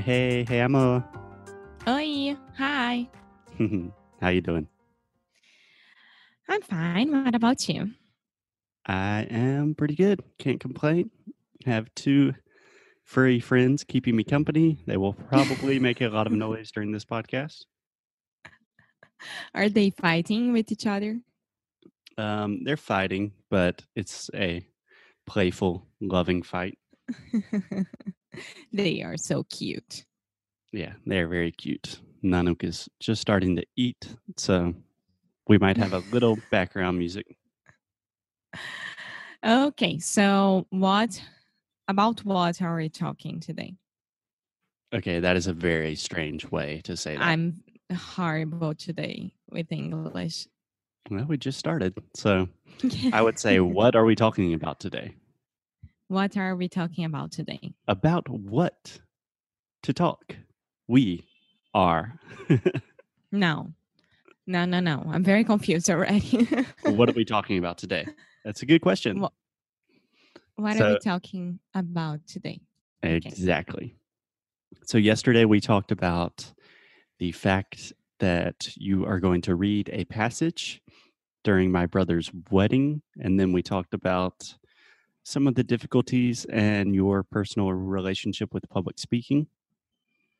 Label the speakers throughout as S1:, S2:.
S1: Hey, hey, Emma.
S2: Oi, hi.
S1: How you doing?
S2: I'm fine. What about you?
S1: I am pretty good. Can't complain. Have two furry friends keeping me company. They will probably make a lot of noise during this podcast.
S2: Are they fighting with each other?
S1: Um, they're fighting, but it's a playful, loving fight.
S2: they are so cute.
S1: Yeah, they're very cute. Nanook is just starting to eat, so we might have a little background music.
S2: Okay, so what about what are we talking today?
S1: Okay, that is a very strange way to say that.
S2: I'm horrible today with English.
S1: Well, we just started. So I would say, what are we talking about today?
S2: What are we talking about today?
S1: About what to talk? We are.
S2: no, no, no, no. I'm very confused already.
S1: what are we talking about today? That's a good question.
S2: What, what
S1: So-
S2: are we talking about today? Okay.
S1: Exactly. So, yesterday we talked about the fact that you are going to read a passage during my brother's wedding. And then we talked about some of the difficulties and your personal relationship with public speaking.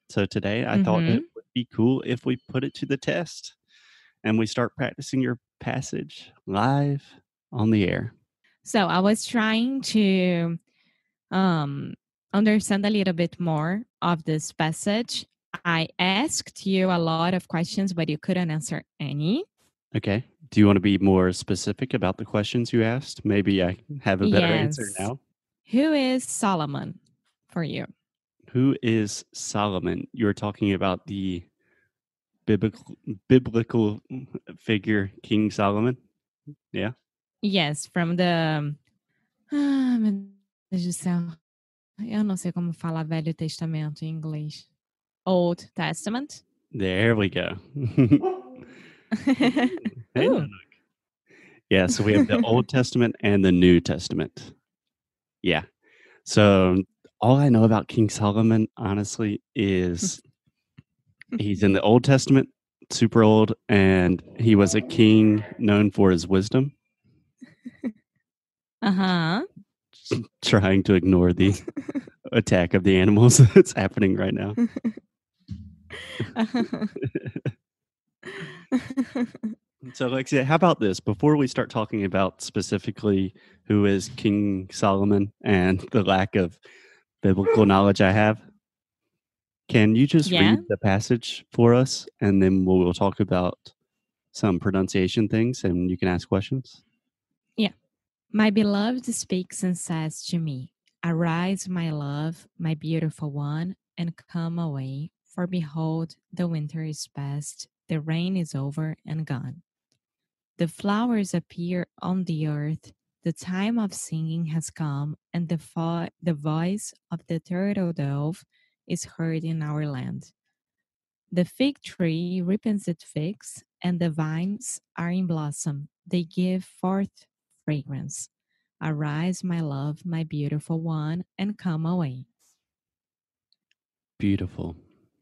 S1: So, today I thought it would be cool if we put it to the test and we start practicing your passage live on the air.
S2: So I was trying to um, understand a little bit more of this passage. I asked you a lot of questions, but you couldn't answer any.
S1: Okay. Do you want to be more specific about the questions you asked? Maybe I have a better answer now.
S2: Who is Solomon for you?
S1: Who is Solomon? You're talking about the biblical biblical figure King Solomon. Yeah.
S2: Yes, from the. Ah, meu Deus do céu. Eu não sei como falar Velho Testamento em inglês. Old Testament.
S1: There we go.
S2: Ooh.
S1: Nanook. Yeah, so we have the Old Testament and the New Testament. Yeah. So all I know about King Solomon, honestly, is he's in the Old Testament, super old, and he was a king known for his wisdom,
S2: Uh huh.
S1: trying to ignore the attack of the animals that's happening right now. So, Alexia, how about this? Before we start talking about specifically who is King Solomon and the lack of biblical knowledge I have, can you just
S2: Yeah.
S1: read the passage for us and then we'll, we'll talk about some pronunciation things and you can ask questions? Yeah.
S2: My beloved speaks and says to me, Arise, my love, my beautiful one, and come away, for behold, the winter is past, the rain is over and gone. The flowers appear on the earth, the time of singing has come, and the, vo- the voice of the turtle dove is heard in our land. The fig tree ripens its figs, and the vines are in blossom. They give forth fragrance. Arise, my love, my beautiful one, and come away.
S1: Beautiful.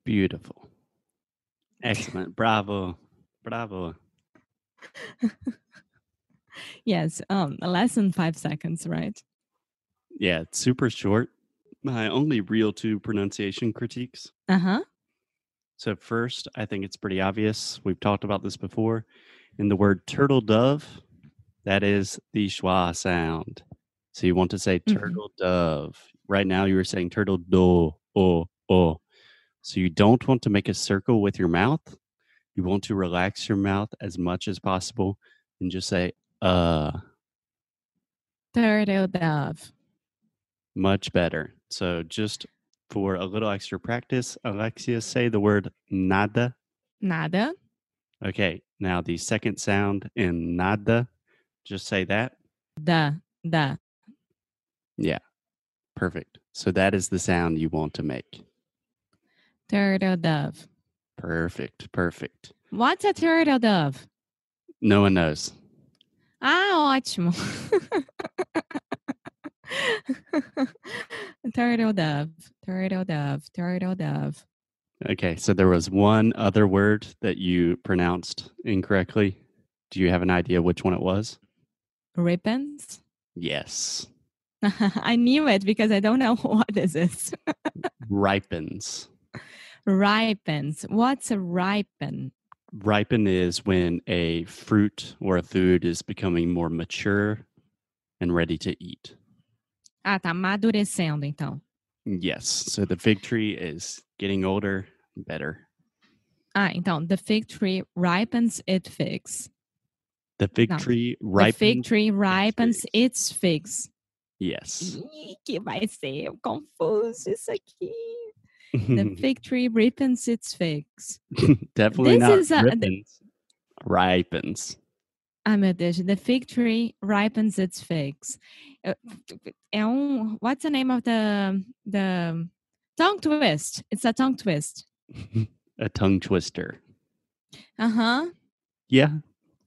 S1: Beautiful. Excellent. Bravo. Bravo.
S2: Yes, um, less than five seconds, right?
S1: Yeah, it's super short. My only real two pronunciation critiques
S2: Uh huh.
S1: So, first, I think it's pretty obvious. We've talked about this before. In the word turtle dove, that is the schwa sound. So, you want to say
S2: Mhm.
S1: turtle dove. Right now, you were saying turtle do, oh, oh. So, you don't want to make a circle with your mouth. You want to relax your mouth as much as possible and just say, uh.
S2: Dove.
S1: Much better. So just for a little extra practice, Alexia, say the word nada.
S2: Nada.
S1: Okay, now the second sound in nada, just say that.
S2: Da. Da.
S1: Yeah, perfect. So that is the sound you want to make.
S2: Turtle dove.
S1: Perfect, perfect.
S2: What's a turtle dove?
S1: No one knows.
S2: Ah, ótimo. turtle dove, turtle dove, turtle dove.
S1: Okay, so there was one other word that you pronounced incorrectly. Do you have an idea which one it was?
S2: Ribbons.
S1: Yes,
S2: I knew it because I don't know what this is.
S1: ripens.
S2: Ripens. What's a ripen?
S1: Ripen is when a fruit or a food is becoming more mature and ready to eat.
S2: Ah, tá amadurecendo então.
S1: Yes, so the fig tree is getting older, better.
S2: Ah, então the fig tree ripens its figs.
S1: The fig
S2: No,
S1: tree
S2: The
S1: ripens.
S2: fig tree ripens
S1: figs.
S2: its figs.
S1: Yes.
S2: Ih, que vai ser confuso isso aqui. The fig tree ripens its figs.
S1: Definitely
S2: This
S1: not
S2: is a-
S1: ripens. Ripens.
S2: Ai, meu Deus. The fig tree ripens its figs. É um. What's the name of the the tongue twist? It's a tongue twist.
S1: a tongue twister.
S2: Uh huh.
S1: Yeah,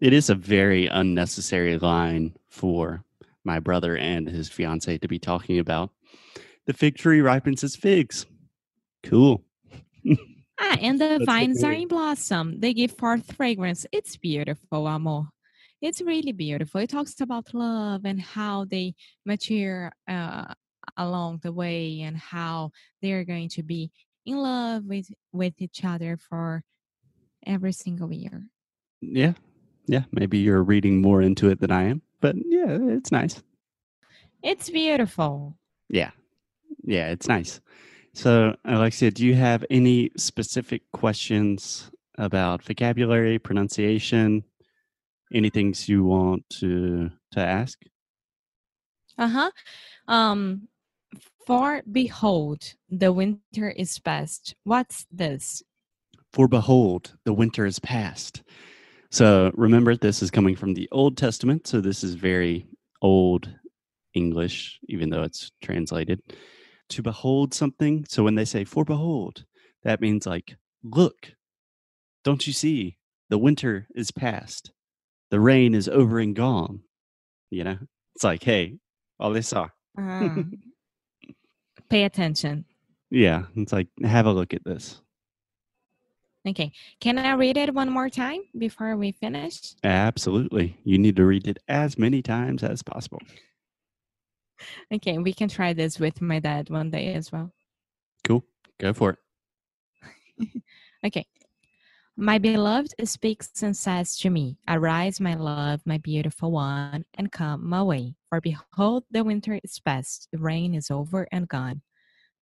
S1: it is a very unnecessary line for my brother and his fiance to be talking about. The fig tree ripens its figs. Cool.
S2: Ah, and the
S1: That's
S2: vines are in blossom. They give forth fragrance. It's beautiful, amor. It's really beautiful. It talks about love and how they mature uh, along the way and how they're going to be in love with with each other for every single year.
S1: Yeah. Yeah. Maybe you're reading more into it than I am, but yeah, it's nice.
S2: It's beautiful.
S1: Yeah. Yeah, it's nice. So, Alexia, do you have any specific questions about vocabulary, pronunciation, any things you want to to ask?
S2: Uh-huh. Um for behold, the winter is past. What's this?
S1: For behold, the winter is past. So remember, this is coming from the Old Testament. So this is very old English, even though it's translated. To behold something. So when they say, for behold, that means like, look, don't you see? The winter is past. The rain is over and gone. You know, it's like, hey, all they saw.
S2: Ah. Pay attention.
S1: Yeah, it's like, have a look at this.
S2: Okay. Can I read it one more time before we finish?
S1: Absolutely. You need to read it as many times as possible.
S2: Okay, we can try this with my dad one day as well.
S1: Cool. Go for it.
S2: Okay. My beloved speaks and says to me, Arise, my love, my beautiful one, and come my way. For behold, the winter is past, the rain is over and gone.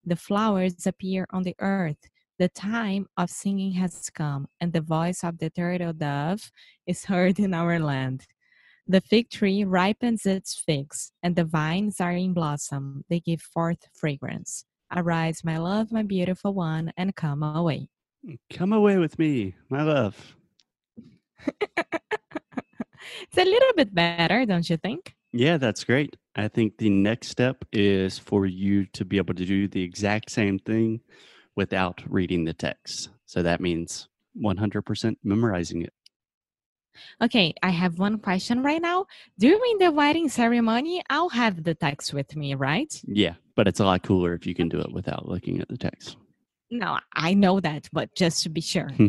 S2: The flowers appear on the earth. The time of singing has come, and the voice of the turtle dove is heard in our land. The fig tree ripens its figs, and the vines are in blossom. They give forth fragrance. Arise, my love, my beautiful one, and come away.
S1: Come away with me, my love.
S2: It's a little bit better, don't you think?
S1: Yeah, that's great. I think the next step is for you to be able to do the exact same thing without reading the text. So that means 100% memorizing it.
S2: Okay, I have one question right now. During the wedding ceremony, I'll have the text with me, right?
S1: Yeah, but it's a lot cooler if you can do it without looking at the text.
S2: No, I know that, but just to be sure.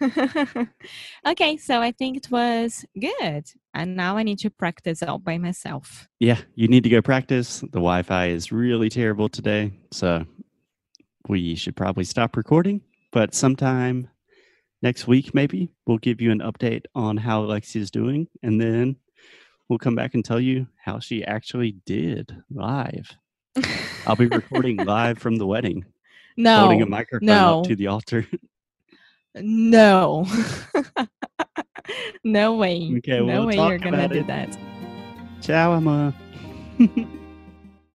S2: okay, so I think it was good. And now I need to practice all by myself.
S1: yeah, you need to go practice. The Wi Fi is really terrible today. So we should probably stop recording. But sometime next week, maybe we'll give you an update on how Alexia's doing. And then we'll come back and tell you how she actually did live. I'll be recording live from the wedding, holding a
S2: no,
S1: microphone
S2: no.
S1: up to the altar.
S2: no. no way.
S1: Okay,
S2: no
S1: we'll
S2: way
S1: talk
S2: you're to
S1: about
S2: do
S1: it.
S2: that.
S1: Ciao, Emma.